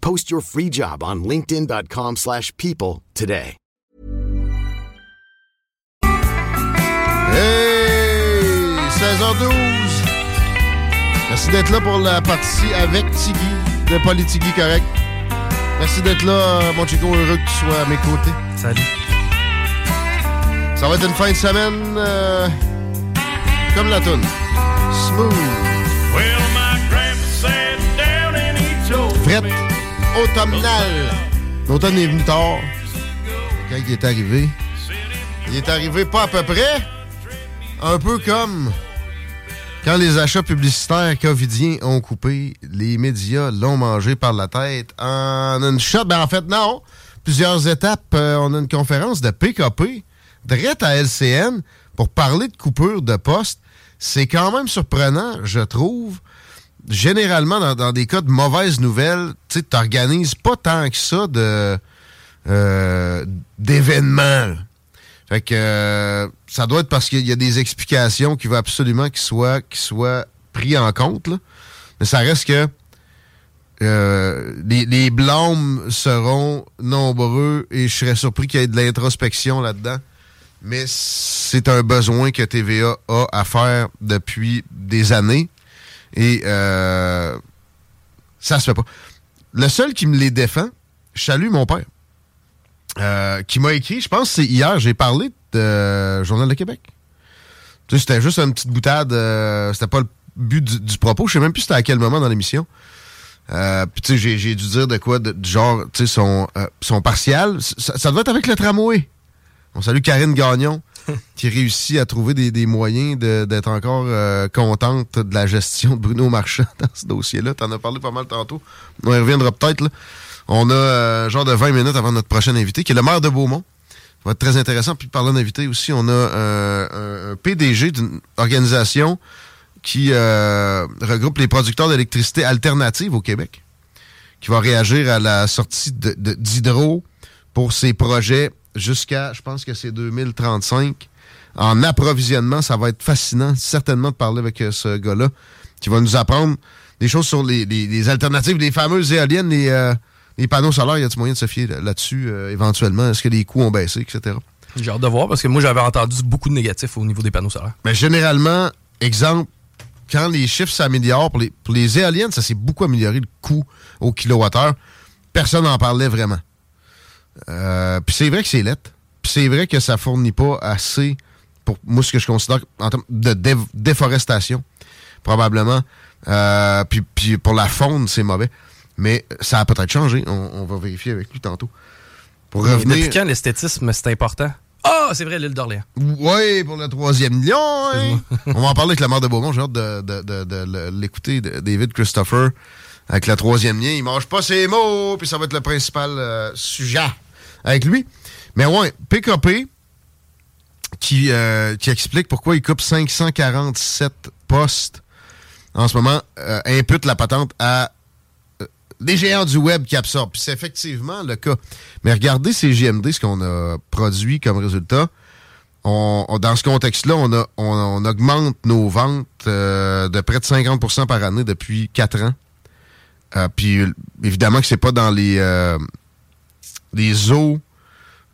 Post your free job on linkedin.com/people slash people today. Hey! 16h12. Merci d'être là pour la partie avec Tiggy de Politigui Correct. Merci d'être là, mon chico, heureux que tu sois à mes côtés. Salut. Ça va être une fin de semaine euh, comme la toune. Smooth. Frette. L'automne est venu tard. Quand il est arrivé, il est arrivé pas à peu près. Un peu comme quand les achats publicitaires covidiens ont coupé, les médias l'ont mangé par la tête en une shot. Ben en fait, non. Plusieurs étapes. Euh, on a une conférence de PKP, direct à LCN, pour parler de coupure de poste. C'est quand même surprenant, je trouve. Généralement, dans, des cas de mauvaises nouvelles, tu t'organises pas tant que ça de euh, d'événements. Fait que euh, ça doit être parce qu'il y a des explications qui veut absolument qu'ils soient, soient pris en compte. Mais ça reste que euh, les, les blâmes seront nombreux et je serais surpris qu'il y ait de l'introspection là-dedans. Mais c'est un besoin que TVA a à faire depuis des années. Et euh, ça se fait pas. Le seul qui me les défend, je salue mon père. euh, qui m'a écrit, je pense que c'est hier, j'ai parlé de euh, Journal de Québec. Tu sais, c'était juste une petite boutade, euh, c'était pas le but du, propos, je sais même plus c'était à quel moment dans l'émission. Euh, Puis tu sais, j'ai- dû dire de quoi, de- du genre, tu sais, son, son partial, ça, ça doit être avec le tramway. On salue Karine Gagnon, qui réussit à trouver des, des moyens de- d'être encore euh, contente de la gestion de Bruno Marchand dans ce dossier-là. T'en as parlé pas mal tantôt. On y reviendra peut-être. On a euh, genre de 20 minutes avant notre prochain invité, qui est le maire de Beaumont. Ça va être très intéressant. Puis parlant d'invité aussi, on a euh, un, PDG d'une organisation qui euh, regroupe les producteurs d'électricité alternative au Québec, qui va réagir à la sortie de- de- d'Hydro pour ses projets jusqu'à, je pense que c'est 2035. En approvisionnement, ça va être fascinant, certainement, de parler avec euh, ce gars-là, qui va nous apprendre des choses sur les, les- les alternatives, les fameuses éoliennes, les, euh, les panneaux solaires. Y a-t-il moyen de se fier là- là-dessus euh, éventuellement? Est-ce que les coûts ont baissé, etc.? J'ai hâte de voir parce que moi, j'avais entendu beaucoup de négatifs au niveau des panneaux solaires. Mais généralement, exemple, quand les chiffres s'améliorent, pour les, pour les éoliennes, ça s'est beaucoup amélioré le coût au kilowattheure. Personne n'en parlait vraiment. Euh, Puis c'est vrai que c'est lettre. Puis c'est vrai que ça fournit pas assez pour moi ce que je considère en termes de dé- déforestation, probablement. Euh, puis, puis pour la faune, c'est mauvais. Mais ça a peut-être changé. On, on va vérifier avec lui tantôt. Pour Mais revenir. Depuis quand l'esthétisme, c'est important? Ah, c'est vrai, l'île d'Orléans. Oui, pour le troisième lion. hein. On va en parler avec la mort de Beaumont. J'ai hâte de, de- de- de le- l'écouter, David Christopher, avec le troisième lien. Il mange pas ses mots, puis ça va être le principal euh, sujet avec lui. Mais ouais, PKP, qui, euh, qui explique pourquoi il coupe 547 postes en ce moment, euh, impute la patente à euh, les géants du web qui absorbent. Puis c'est effectivement le cas. Mais regardez ces GMD, ce qu'on a produit comme résultat. On, dans ce contexte-là, on, augmente nos ventes euh, de près de 50% par année depuis 4 ans. Euh, puis euh, évidemment que c'est pas dans les, euh, les eaux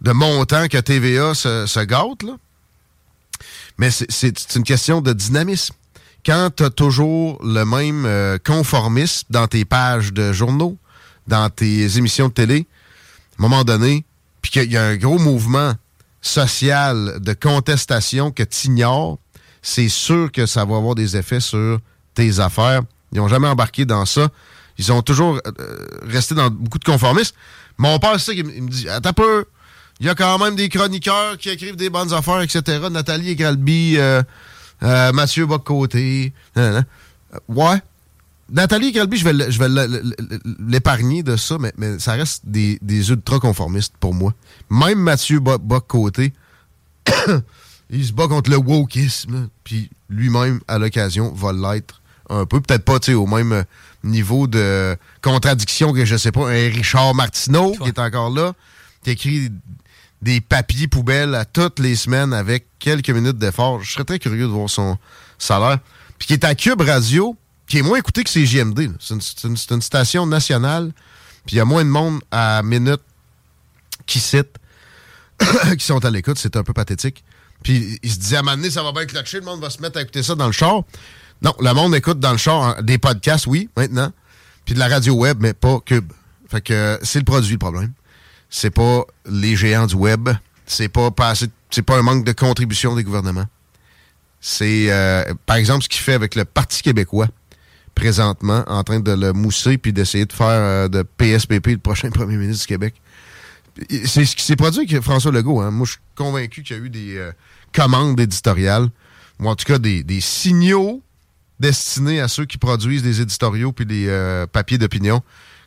de montant que TVA se, se gâte, là. Mais c'est une question de dynamisme. Quand tu as toujours le même euh, conformisme dans tes pages de journaux, dans tes émissions de télé, à un moment donné, puis qu'il y a un gros mouvement social de contestation que tu ignores, c'est sûr que ça va avoir des effets sur tes affaires. Ils n'ont jamais embarqué dans ça. Ils ont toujours euh, resté dans beaucoup de conformisme. Mon père, c'est ça qu'il me dit. Attends peu. Il y a quand même des chroniqueurs qui écrivent des bonnes affaires, etc. Nathalie Egralby, euh, euh, Mathieu Bocoté. ouais. Nathalie Egralby, je vais, je vais l'épargner de ça, mais, mais, ça reste des, des ultra-conformistes pour moi. Même Mathieu Bocoté, il se bat contre le wokisme, puis lui-même, à l'occasion, va l'être un peu. Peut-être pas au même niveau de contradiction que, je sais pas, un Richard Martineau qui est encore là, qui écrit des papiers poubelles à toutes les semaines avec quelques minutes d'effort. Je serais très curieux de voir son salaire. Puis qui est à Cube Radio, qui est moins écouté que CGMD. C'est une, une, station nationale, puis il y a moins de monde à minute qui cite, qui sont à l'écoute. C'est un peu pathétique. Puis il se disait à un moment donné, ça va bien clatcher, le monde va se mettre à écouter ça dans le char. Non, le monde écoute dans le char des podcasts, oui, maintenant, puis de la radio web, mais pas Cube. Fait que c'est le produit, le problème. C'est pas les géants du web. C'est pas, pas c'est pas un manque de contribution des gouvernements. C'est, euh, par exemple, ce qu'il fait avec le Parti québécois, présentement, en train de le mousser puis d'essayer de faire euh, de PSPP le prochain premier ministre du Québec. C'est ce qui s'est produit avec François Legault. Hein. Moi, je suis convaincu qu'il y a eu des euh, commandes éditoriales, ou en tout cas des, des signaux destiné à ceux qui produisent des éditoriaux puis des euh, papiers d'opinion,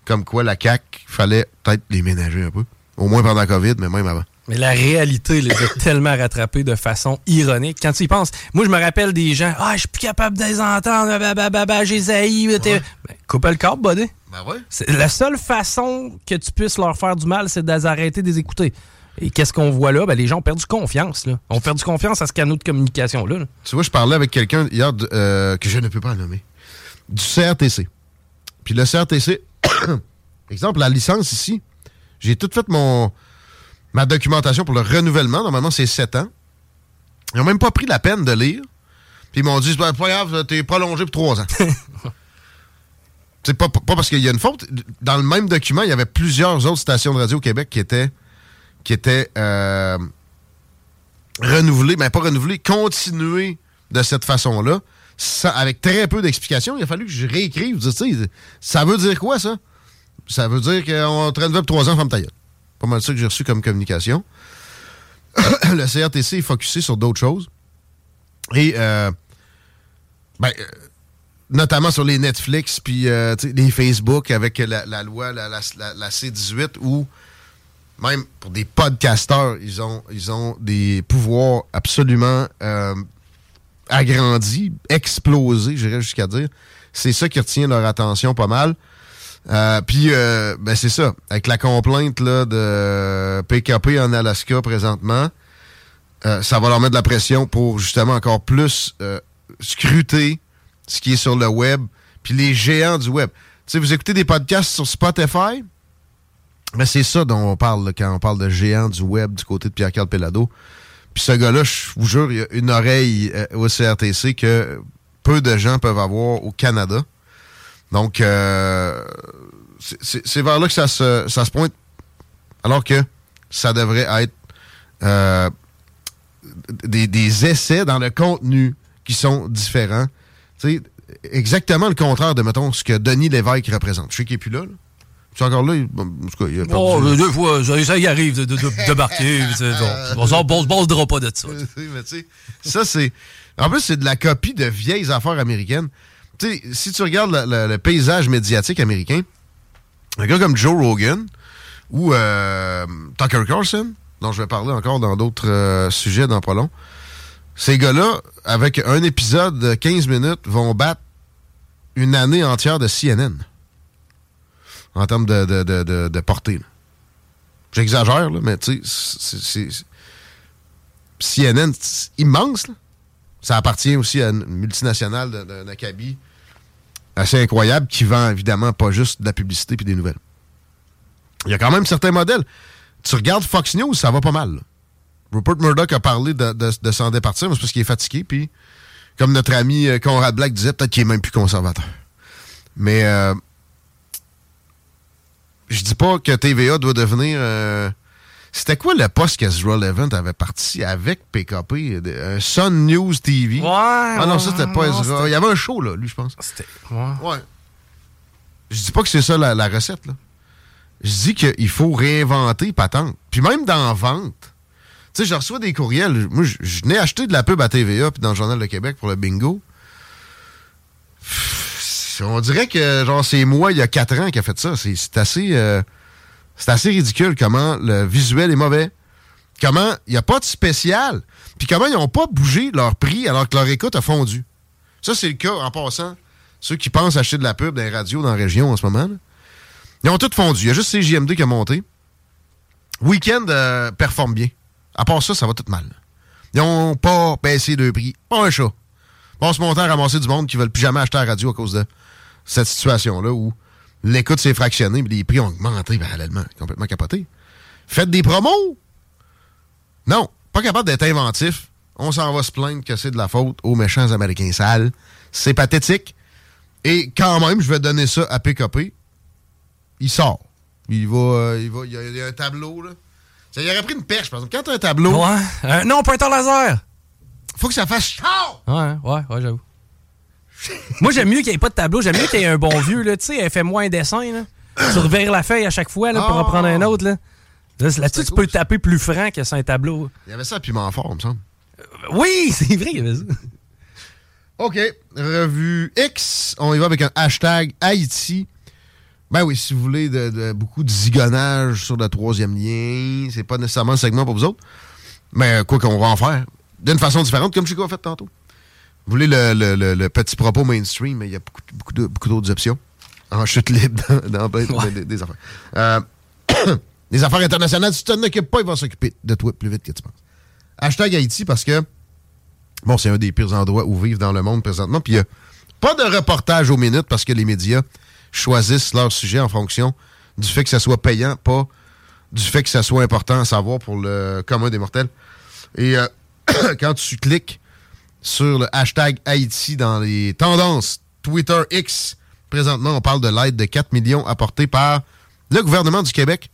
comme quoi la CAQ, fallait peut-être les ménager un peu. Au moins pendant la COVID, mais même avant. Mais la réalité les a tellement rattrapés de façon ironique. Quand tu y penses, moi, je me rappelle des gens, ah, je suis plus capable de les entendre, bah, j'ai zaï. Ben, coupe le câble, buddy. Ben ouais. La seule façon que tu puisses leur faire du mal, c'est d'arrêter de les écouter. Et qu'est-ce qu'on voit là? Ben, les gens ont perdu confiance. Là. On perdu confiance à ce canal de communication-là. Tu vois, je parlais avec quelqu'un hier euh, que je ne peux pas nommer. Du CRTC. Puis le CRTC, exemple, la licence ici, j'ai tout fait mon ma documentation pour le renouvellement. Normalement, c'est 7 ans. Ils n'ont même pas pris la peine de lire. Puis ils m'ont dit, c'est pas grave, t'es prolongé pour 3 ans. c'est pas, pas parce qu'il y a une faute. Dans le même document, il y avait plusieurs autres stations de radio au Québec qui étaient qui était euh, renouvelé, mais pas renouvelé, continué de cette façon-là, avec très peu d'explications. Il a fallu que je réécrive. Ça veut dire quoi, ça? Ça veut dire qu'on traîne pour trois ans, femme taille. Pas mal ça que j'ai reçu comme communication. le CRTC est focusé sur d'autres choses. Et, euh, ben, euh, notamment sur les Netflix, puis les Facebook avec la, loi, la, la C-18, où même pour des podcasteurs, ils ont, des pouvoirs absolument euh, agrandis, explosés, j'irais jusqu'à dire. C'est ça qui retient leur attention pas mal. Euh, puis, euh, ben c'est ça. Avec la complainte là, de PKP en Alaska présentement, ça va leur mettre de la pression pour justement encore plus scruter ce qui est sur le web, puis les géants du web. Tu sais, vous écoutez des podcasts sur Spotify, mais c'est ça dont on parle quand on parle de géant du web du côté de Pierre-Carl Pelado. Puis ce gars-là, je vous jure, il a une oreille euh, au CRTC que peu de gens peuvent avoir au Canada. Donc, euh, c'est vers là que ça se, pointe. Alors que ça devrait être euh, des, des, essais dans le contenu qui sont différents. sais exactement le contraire de, mettons, ce que Denis Lévesque représente. Je sais qu'il n'est plus là. là. C'est encore là? En tout cas, il a perdu. Oh, deux fois, ça, y arrive de, de, de débarquer. on ne se pas de ça. mais ça, c'est. En plus, c'est de la copie de vieilles affaires américaines. Tu sais, si tu regardes le, paysage médiatique américain, un gars comme Joe Rogan ou euh, Tucker Carlson, dont je vais parler encore dans d'autres euh, sujets dans pas long, ces gars-là, avec un épisode de 15 minutes, vont battre une année entière de CNN en termes de, de, de, portée. J'exagère, mais tu sais. CNN, c'est immense. Ça appartient aussi à une multinationale d'un acabit assez incroyable qui vend évidemment pas juste de la publicité et des nouvelles. Il y a quand même certains modèles. Tu regardes Fox News, ça va pas mal. Rupert Murdoch a parlé de, de, s'en départir, mais c'est parce qu'il est fatigué. Puis, comme notre ami euh, Conrad Black disait, peut-être qu'il est même plus conservateur. Mais euh, je dis pas que TVA doit devenir euh, C'était quoi le poste qu'Ezra Levant avait parti avec PKP? Un Sun News TV. Ouais. Ah non, ça, c'était pas non, Ezra. Il y avait un show, là, lui, je pense. C'était. Ouais. Ouais. Je dis pas que c'est ça la, la recette, là. Je dis qu'il faut réinventer patente. Puis même dans vente. Tu sais, je reçois des courriels. Moi, je, n'ai acheté de la pub à TVA puis dans le Journal de Québec pour le bingo. Pff, On dirait que genre c'est moi il y a quatre ans qui a fait ça. C'est assez, euh, assez ridicule comment le visuel est mauvais. Comment il n'y a pas de spécial. Puis comment ils n'ont pas bougé leur prix alors que leur écoute a fondu. Ça, c'est le cas en passant. Ceux qui pensent acheter de la pub dans les radios dans la région en ce moment, ils ont tout fondu. Il y a juste CJMD qui a monté. Weekend euh, performe bien. À part ça, ça va tout mal. Ils n'ont pas baissé de prix. Pas un chat. On se monter à ramasser du monde qui ne veulent plus jamais acheter la radio à cause de cette situation-là où l'écoute s'est fractionnée et les prix ont augmenté parallèlement. Complètement capoté. Faites des promos! Non, pas capable d'être inventif. On s'en va se plaindre que c'est de la faute aux méchants Américains sales. C'est pathétique. Et quand même, je vais donner ça à PKP. Il sort. Il va, euh, il va, il y, a, il y a un tableau, là. Ça, il aurait pris une perche, par exemple. Quand t'as un tableau, Ouais. Euh, non, pointeur laser. faut que ça fasse chaud! Ouais, ouais, ouais, j'avoue. Moi, j'aime mieux qu'il n'y ait pas de tableau. J'aime mieux qu'il y ait un bon vieux, là. Tu sais, elle fait moins un dessin, là. Tu revires la feuille à chaque fois, là, pour Ah. en prendre un autre, là. Là, Là-dessus, tu cool, peux taper plus franc que sur un tableau. Il y avait ça à Piment Fort, il me semble. Oui, c'est vrai, il y avait ça. OK. Revue X. On y va avec un hashtag Haïti. Ben oui, si vous voulez de, de- beaucoup de zigonnage sur le troisième lien, c'est pas nécessairement le segment pour vous autres. Mais euh, quoi qu'on va en faire. D'une façon différente, comme Chico a fait tantôt. Vous voulez le, le- le- le petit propos mainstream, mais il y a beaucoup, beaucoup de- beaucoup d'autres options. En chute libre dans, dans Ouais. des, des affaires. Euh, les affaires internationales, si tu t'en occupes pas, ils vont s'occuper de toi plus vite que tu penses. Hashtag Haïti parce que Bon, c'est un des pires endroits où vivre dans le monde présentement. Puis il n'y a pas de reportage aux minutes parce que les médias choisissent leur sujet en fonction du fait que ça soit payant, pas du fait que ça soit important à savoir pour le commun des mortels. Et euh, quand tu cliques sur le hashtag Haïti dans les tendances Twitter X, présentement, on parle de l'aide de 4 millions apportée par le gouvernement du Québec.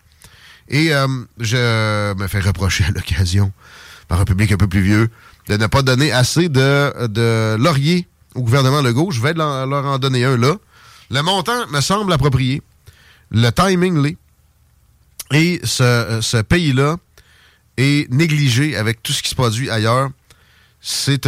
Et euh, je me fais reprocher à l'occasion, par un public un peu plus vieux, de ne pas donner assez de, de au gouvernement Legault. Je vais leur, en donner un là. Le montant me semble approprié. Le timing l'est. Et ce, ce pays-là est négligé avec tout ce qui se produit ailleurs. C'est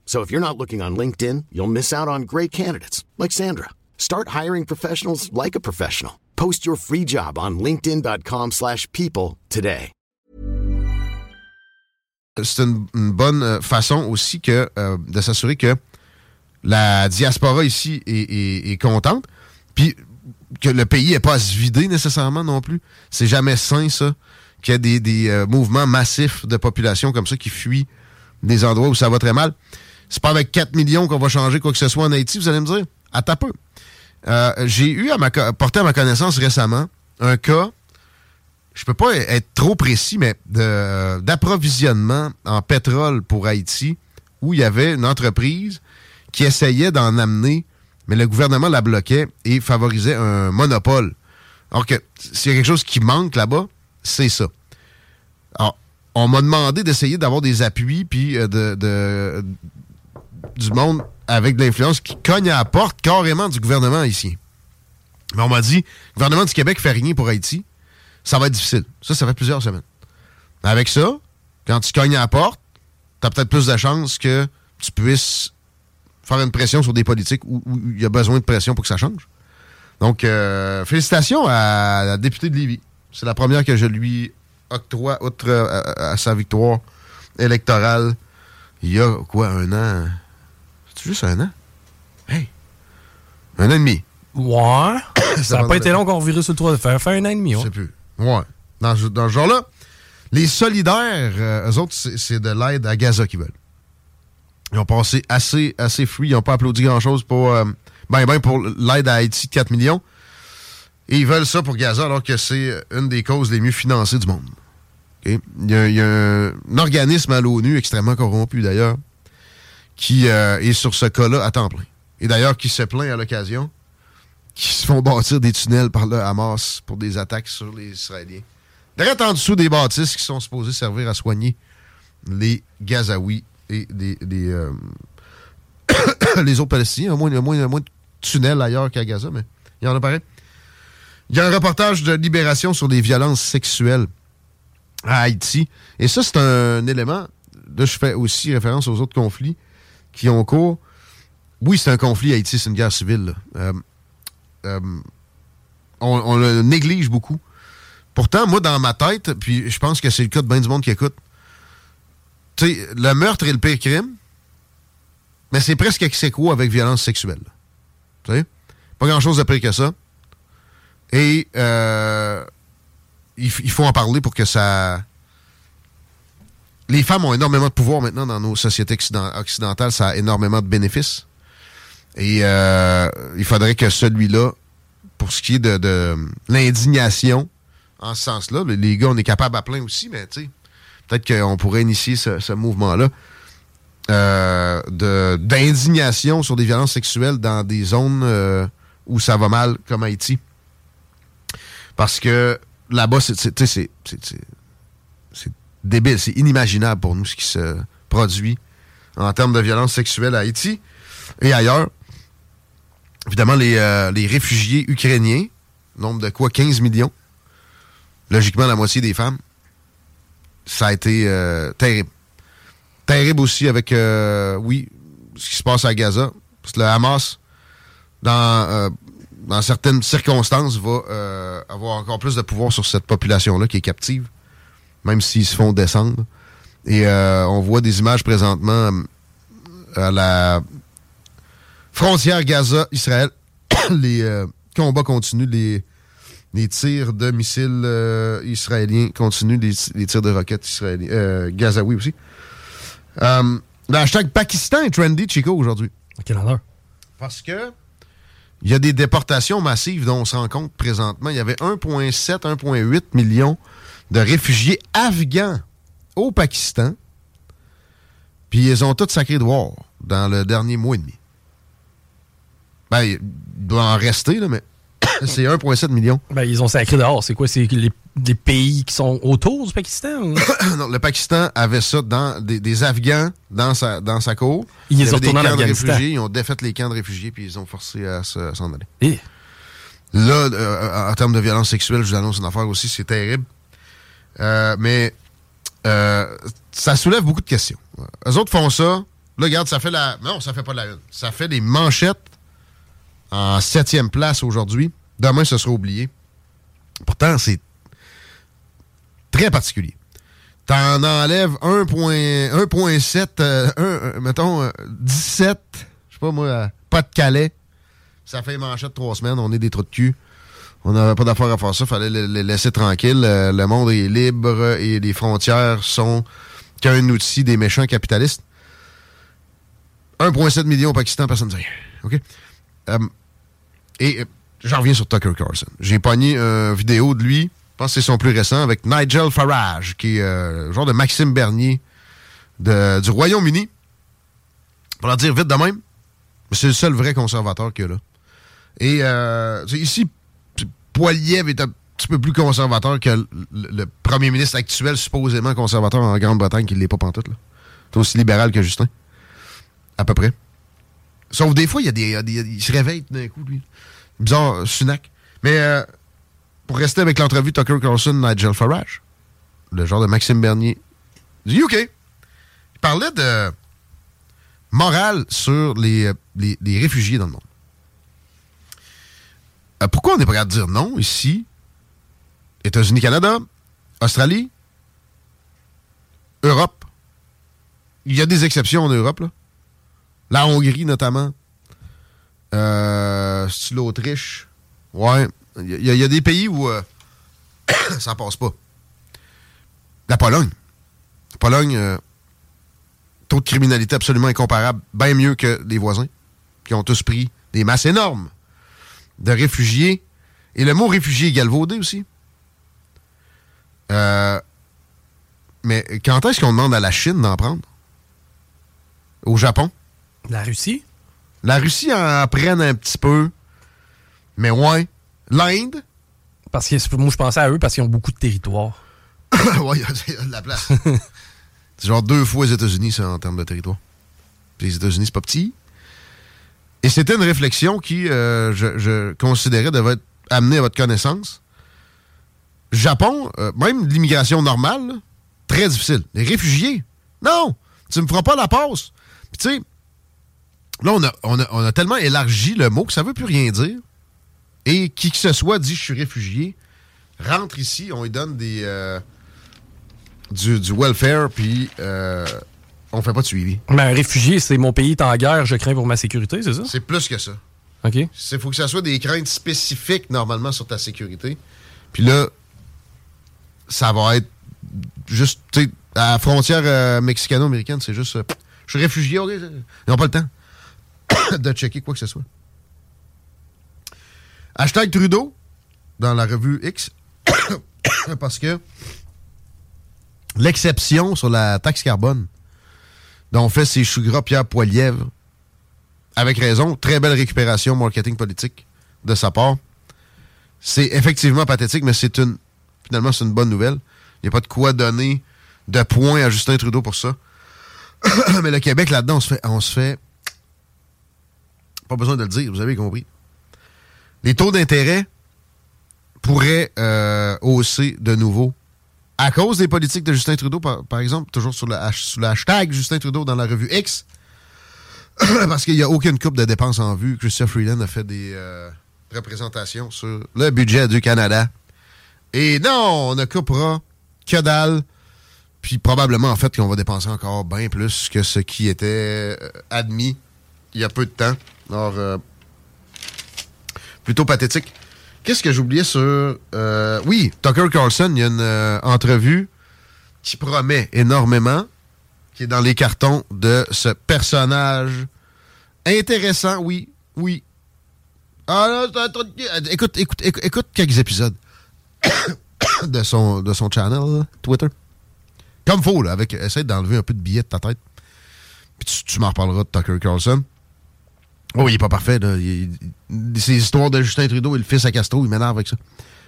So if you're not looking on LinkedIn, you'll miss out on great candidates like Sandra. Start hiring professionals like a professional. Post your free job on linkedin.com/people today. c'est une, bonne euh, façon aussi que euh, de s'assurer que la diaspora ici est, est- est contente, puis que le pays n'est pas à se vider nécessairement non plus. C'est jamais sain, ça, qu'il y ait des, des, euh, mouvements massifs de population comme ça qui fuient des endroits où ça va très mal. C'est pas avec 4 millions qu'on va changer quoi que ce soit en Haïti, vous allez me dire? À ta peu. Euh, J'ai eu à ma porté à ma connaissance récemment un cas je peux pas être trop précis, mais d'approvisionnement en pétrole pour Haïti, où il y avait une entreprise qui essayait d'en amener, mais le gouvernement la bloquait et favorisait un monopole. Alors que s'il y a quelque chose qui manque là-bas, c'est ça. Alors, on m'a demandé d'essayer d'avoir des appuis, puis euh, de- du monde avec de l'influence qui cogne à la porte carrément du gouvernement haïtien. Mais on m'a dit, le gouvernement du Québec fait rien pour Haïti ça va être difficile. Ça, ça fait plusieurs semaines. Avec ça, quand tu cognes à la porte, t'as peut-être plus de chances que tu puisses faire une pression sur des politiques où, il y a besoin de pression pour que ça change. Donc, euh, félicitations à la députée de Lévis. C'est la première que je lui octroie, outre euh, à, sa victoire électorale, il y a quoi, un an? C'est juste un an? Hey! Un an et demi. Ouais. ça n'a pas été long qu'on revirait sur le toit de faire. Faire un an et demi, Je sais plus. Ouais. Dans, dans ce genre-là, les solidaires, euh, eux autres, c'est de l'aide à Gaza qu'ils veulent. Ils ont passé assez, assez free. Ils n'ont pas applaudi grand-chose pour, euh, ben, ben, pour l'aide à Haïti de 4 millions. Et ils veulent ça pour Gaza alors que c'est une des causes les mieux financées du monde. Il, y a, un, organisme à l'ONU, extrêmement corrompu d'ailleurs, qui euh, est sur ce cas-là à temps plein. Et d'ailleurs, qui se plaint à l'occasion, qui se font bâtir des tunnels par le Hamas pour des attaques sur les Israéliens. Direct en dessous des bâtisses qui sont supposées servir à soigner les Gazaouis et les, euh, les autres Palestiniens. Il y a moins, moins, de tunnels ailleurs qu'à Gaza, mais il y en a pareil. Il y a un reportage de Libération sur les violences sexuelles à Haïti. Et ça, c'est un élément. Là, je fais aussi référence aux autres conflits qui ont cours. Oui, c'est un conflit Haïti, c'est une guerre civile. Euh, euh, on, le néglige beaucoup. Pourtant, moi, dans ma tête, puis je pense que c'est le cas de bien du monde qui écoute, tu sais, le meurtre est le pire crime, mais c'est presque ex avec violence sexuelle. Tu sais? Pas grand-chose de pire que ça. Et euh, il, faut en parler pour que ça... Les femmes ont énormément de pouvoir maintenant dans nos sociétés occidentales. Ça a énormément de bénéfices. Et euh, il faudrait que celui-là, pour ce qui est de l'indignation en ce sens-là. Les gars, on est capable à plein aussi, mais peut-être qu'on pourrait initier ce, mouvement-là euh, d'indignation sur des violences sexuelles dans des zones euh, où ça va mal, comme Haïti. Parce que là-bas, c'est débile, c'est inimaginable pour nous ce qui se produit en termes de violences sexuelles à Haïti et ailleurs. Évidemment, les, euh, les réfugiés ukrainiens, nombre de quoi 15 millions, logiquement la moitié des femmes. Ça a été euh, terrible. Terrible aussi avec, euh, oui, ce qui se passe à Gaza. Parce que le Hamas, dans, dans certaines circonstances, va avoir encore plus de pouvoir sur cette population-là qui est captive, même s'ils se font descendre. Et on voit des images présentement à la frontière Gaza-Israël. les combats continuent, les les tirs de missiles euh, israéliens continuent, les, tirs de roquettes israéliens. Euh, Gazaoui aussi. Euh, le hashtag Pakistan est trendy, Chico, aujourd'hui. À quelle heure? Parce que il y a des déportations massives dont on se rend compte présentement. Il y avait 1,7, 1,8 millions de réfugiés afghans au Pakistan. Puis ils ont tous sacré de dans le dernier mois et demi. Ben, il doit en rester, là, mais c'est 1,7 million. Ben, ils ont sacré dehors. C'est quoi? C'est les, pays qui sont autour du Pakistan? non, le Pakistan avait ça dans des, Afghans dans sa, dans sa cour. Ils les ont retournés en Afghanistan. Ils ont défait les camps de réfugiés puis ils ont forcé à, s'en aller. Et? Là, euh, en termes de violence sexuelle, je vous annonce une affaire aussi, c'est terrible. Euh, mais euh, ça soulève beaucoup de questions. Eux autres font ça. Là, regarde, ça fait la. Non, ça fait pas de la une. Ça fait des manchettes en septième place aujourd'hui. Demain, ce sera oublié. Pourtant, c'est très particulier. T'en enlèves 1.7, euh, mettons, 17, euh, je sais pas moi, pas de Calais. Ça fait manchette trois semaines, on est des trous de cul. On n'avait pas d'affaire à faire ça, fallait les laisser tranquilles. Euh, le monde est libre et les frontières sont qu'un outil des méchants capitalistes. 1,7 million au Pakistan, personne ne dit rien. OK? et j'en reviens sur Tucker Carlson. J'ai pogné une vidéo de lui, je pense que c'est son plus récent, avec Nigel Farage, qui est euh, genre de Maxime Bernier du Royaume-Uni. Pour leur dire vite de même, c'est le seul vrai conservateur qu'il y a là. Et euh, ici, Poiliev est un petit peu plus conservateur que le, premier ministre actuel, supposément conservateur en Grande-Bretagne, qui ne l'est pas pantoute. C'est aussi libéral que Justin. À peu près. Sauf des fois, il y a des, il se réveille d'un coup, lui bizarre, Sunak. Mais euh, pour rester avec l'entrevue Tucker Carlson, Nigel Farage, le genre de Maxime Bernier du UK, il parlait de morale sur les, les réfugiés dans le monde. Euh, pourquoi on pas capable de dire non ici? États-Unis, Canada, Australie, Europe. Il y a des exceptions en Europe. La Hongrie, notamment. Euh, l'Autriche? Ouais. Il y, a- il y a des pays où euh, ça passe pas. La Pologne. La Pologne, euh, taux de criminalité absolument incomparable, bien mieux que les voisins, qui ont tous pris des masses énormes de réfugiés. Et le mot réfugié est galvaudé aussi. Euh, mais quand est-ce qu'on demande à la Chine d'en prendre? Au Japon? La Russie? La Russie en prenne un petit peu. Mais ouais. L'Inde? Parce que moi, je pensais à eux parce qu'ils ont beaucoup de territoire. ouais, il y, a- il y a de la place. c'est genre deux fois les États-Unis, ça, en termes de territoire. Puis les États-Unis, c'est pas petit. Et c'était une réflexion qui, euh, je, considérais devait être amenée à votre connaissance. Japon, euh, même l'immigration normale, très difficile. Les réfugiés, non, tu me feras pas la passe. Puis tu sais, là, on a, on, a, on a tellement élargi le mot que ça veut plus rien dire. Et qui que ce soit dit je suis réfugié, rentre ici, on lui donne des euh, du, du welfare, puis euh, on fait pas de suivi. Mais un réfugié, c'est mon pays est en guerre, je crains pour ma sécurité, c'est ça? C'est plus que ça. OK. Il faut que ça soit des craintes spécifiques normalement sur ta sécurité. Puis là, ça va être juste, tu sais, à la frontière euh, mexicano-américaine, c'est juste, euh, je suis réfugié, ok, ils n'ont pas le temps de checker quoi que ce soit. Hashtag Trudeau dans la revue X, parce que l'exception sur la taxe carbone dont fait ses choux gras Pierre Poilièvre, avec raison, très belle récupération marketing politique de sa part. C'est effectivement pathétique, mais c'est une finalement c'est une bonne nouvelle. Il n'y a pas de quoi donner de points à Justin Trudeau pour ça. mais le Québec, là-dedans, on se fait. Fait. Pas besoin de le dire, vous avez compris. Les taux d'intérêt pourraient euh, hausser de nouveau à cause des politiques de Justin Trudeau, par, exemple, toujours sur le, sous le hashtag Justin Trudeau dans la revue X. parce qu'il n'y a aucune coupe de dépenses en vue. Christophe Freeland a fait des euh, représentations sur le budget du Canada. Et non, on ne coupera que dalle. Puis probablement, en fait, qu'on va dépenser encore bien plus que ce qui était euh, admis il y a peu de temps. Alors, euh, plutôt pathétique. Qu'est-ce que j'oubliais sur... euh, oui, Tucker Carlson, il y a une euh, entrevue qui promet énormément, qui est dans les cartons de ce personnage intéressant, oui, oui. Ah, là, euh, écoute, écoute, écoute, écoute quelques épisodes de son, de son channel, Twitter. Comme faut, là, avec, essaye d'enlever un peu de billets de ta tête. Puis tu, tu m'en reparleras de Tucker Carlson. Oh, il est pas parfait, là. Il- ces histoires de Justin Trudeau et le fils à Castro, il m'énerve avec ça.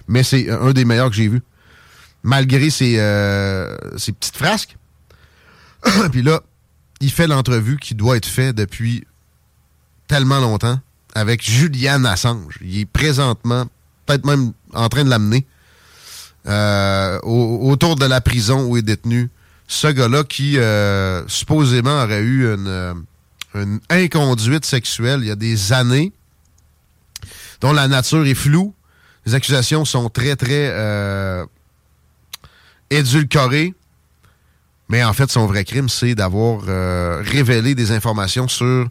Mais c'est un des meilleurs que j'ai vu. Malgré ses, euh, ses petites frasques. Puis là, il fait l'entrevue qui doit être faite depuis tellement longtemps avec Julian Assange. Il est présentement, peut-être même en train de l'amener euh, au- autour de la prison où est détenu ce gars-là qui euh, supposément aurait eu une, euh, une inconduite sexuelle il y a des années dont la nature est floue. Les accusations sont très, très euh, édulcorées. Mais en fait, son vrai crime, c'est d'avoir euh, révélé des informations sur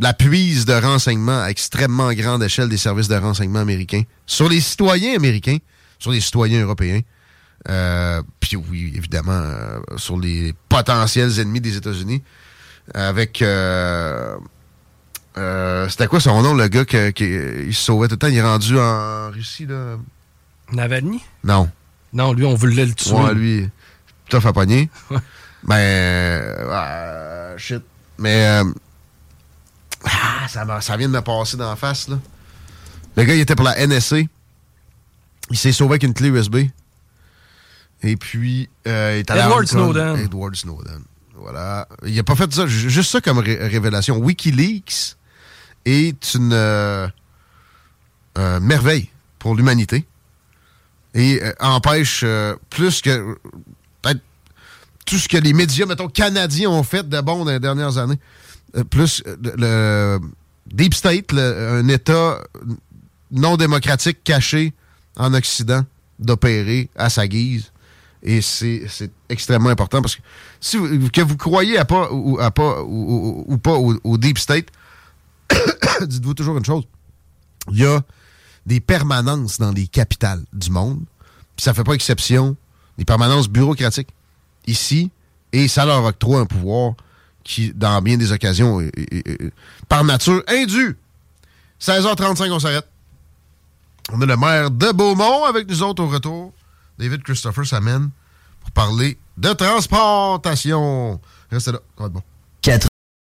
la puise de renseignements à extrêmement grande échelle des services de renseignement américains sur les citoyens américains, sur les citoyens européens, euh, puis oui, évidemment, sur les potentiels ennemis des États-Unis, avec... euh, euh, C'était quoi son nom, le gars qui il se sauvait tout le temps? Il est rendu en Russie, là? Navalny? Non. Non, lui, on voulait le tuer. Ouais, lui, tough à pogner. Mais, euh, ah, shit. Mais, euh, ah, ça, ça vient de me passer la face, là. Le gars, il était pour la NSA. Il s'est sauvé avec une clé USB. Et puis, euh, il est allé Edward. Snowden. Edward Snowden. Voilà. Il a pas fait ça, ju- juste ça comme ré- révélation. Wikileaks est une euh, euh, merveille pour l'humanité et euh, empêche plus que peut-être tout ce que les médias, mettons, canadiens ont fait de bon dans les dernières années. Plus le, Deep State, un État non démocratique caché en Occident, d'opérer à sa guise. Et c'est extrêmement important parce que si vous, que vous croyez à pas ou, à pas, ou, pas au, Deep State, dites-vous toujours une chose. Il y a des permanences dans les capitales du monde. Puis ça fait pas exception des permanences bureaucratiques ici. Et ça leur octroie un pouvoir qui, dans bien des occasions, est, par nature indu. 16h35, on s'arrête. On a le maire de Beaumont avec nous autres au retour. David Christopher s'amène pour parler de transportation. Restez là, bon.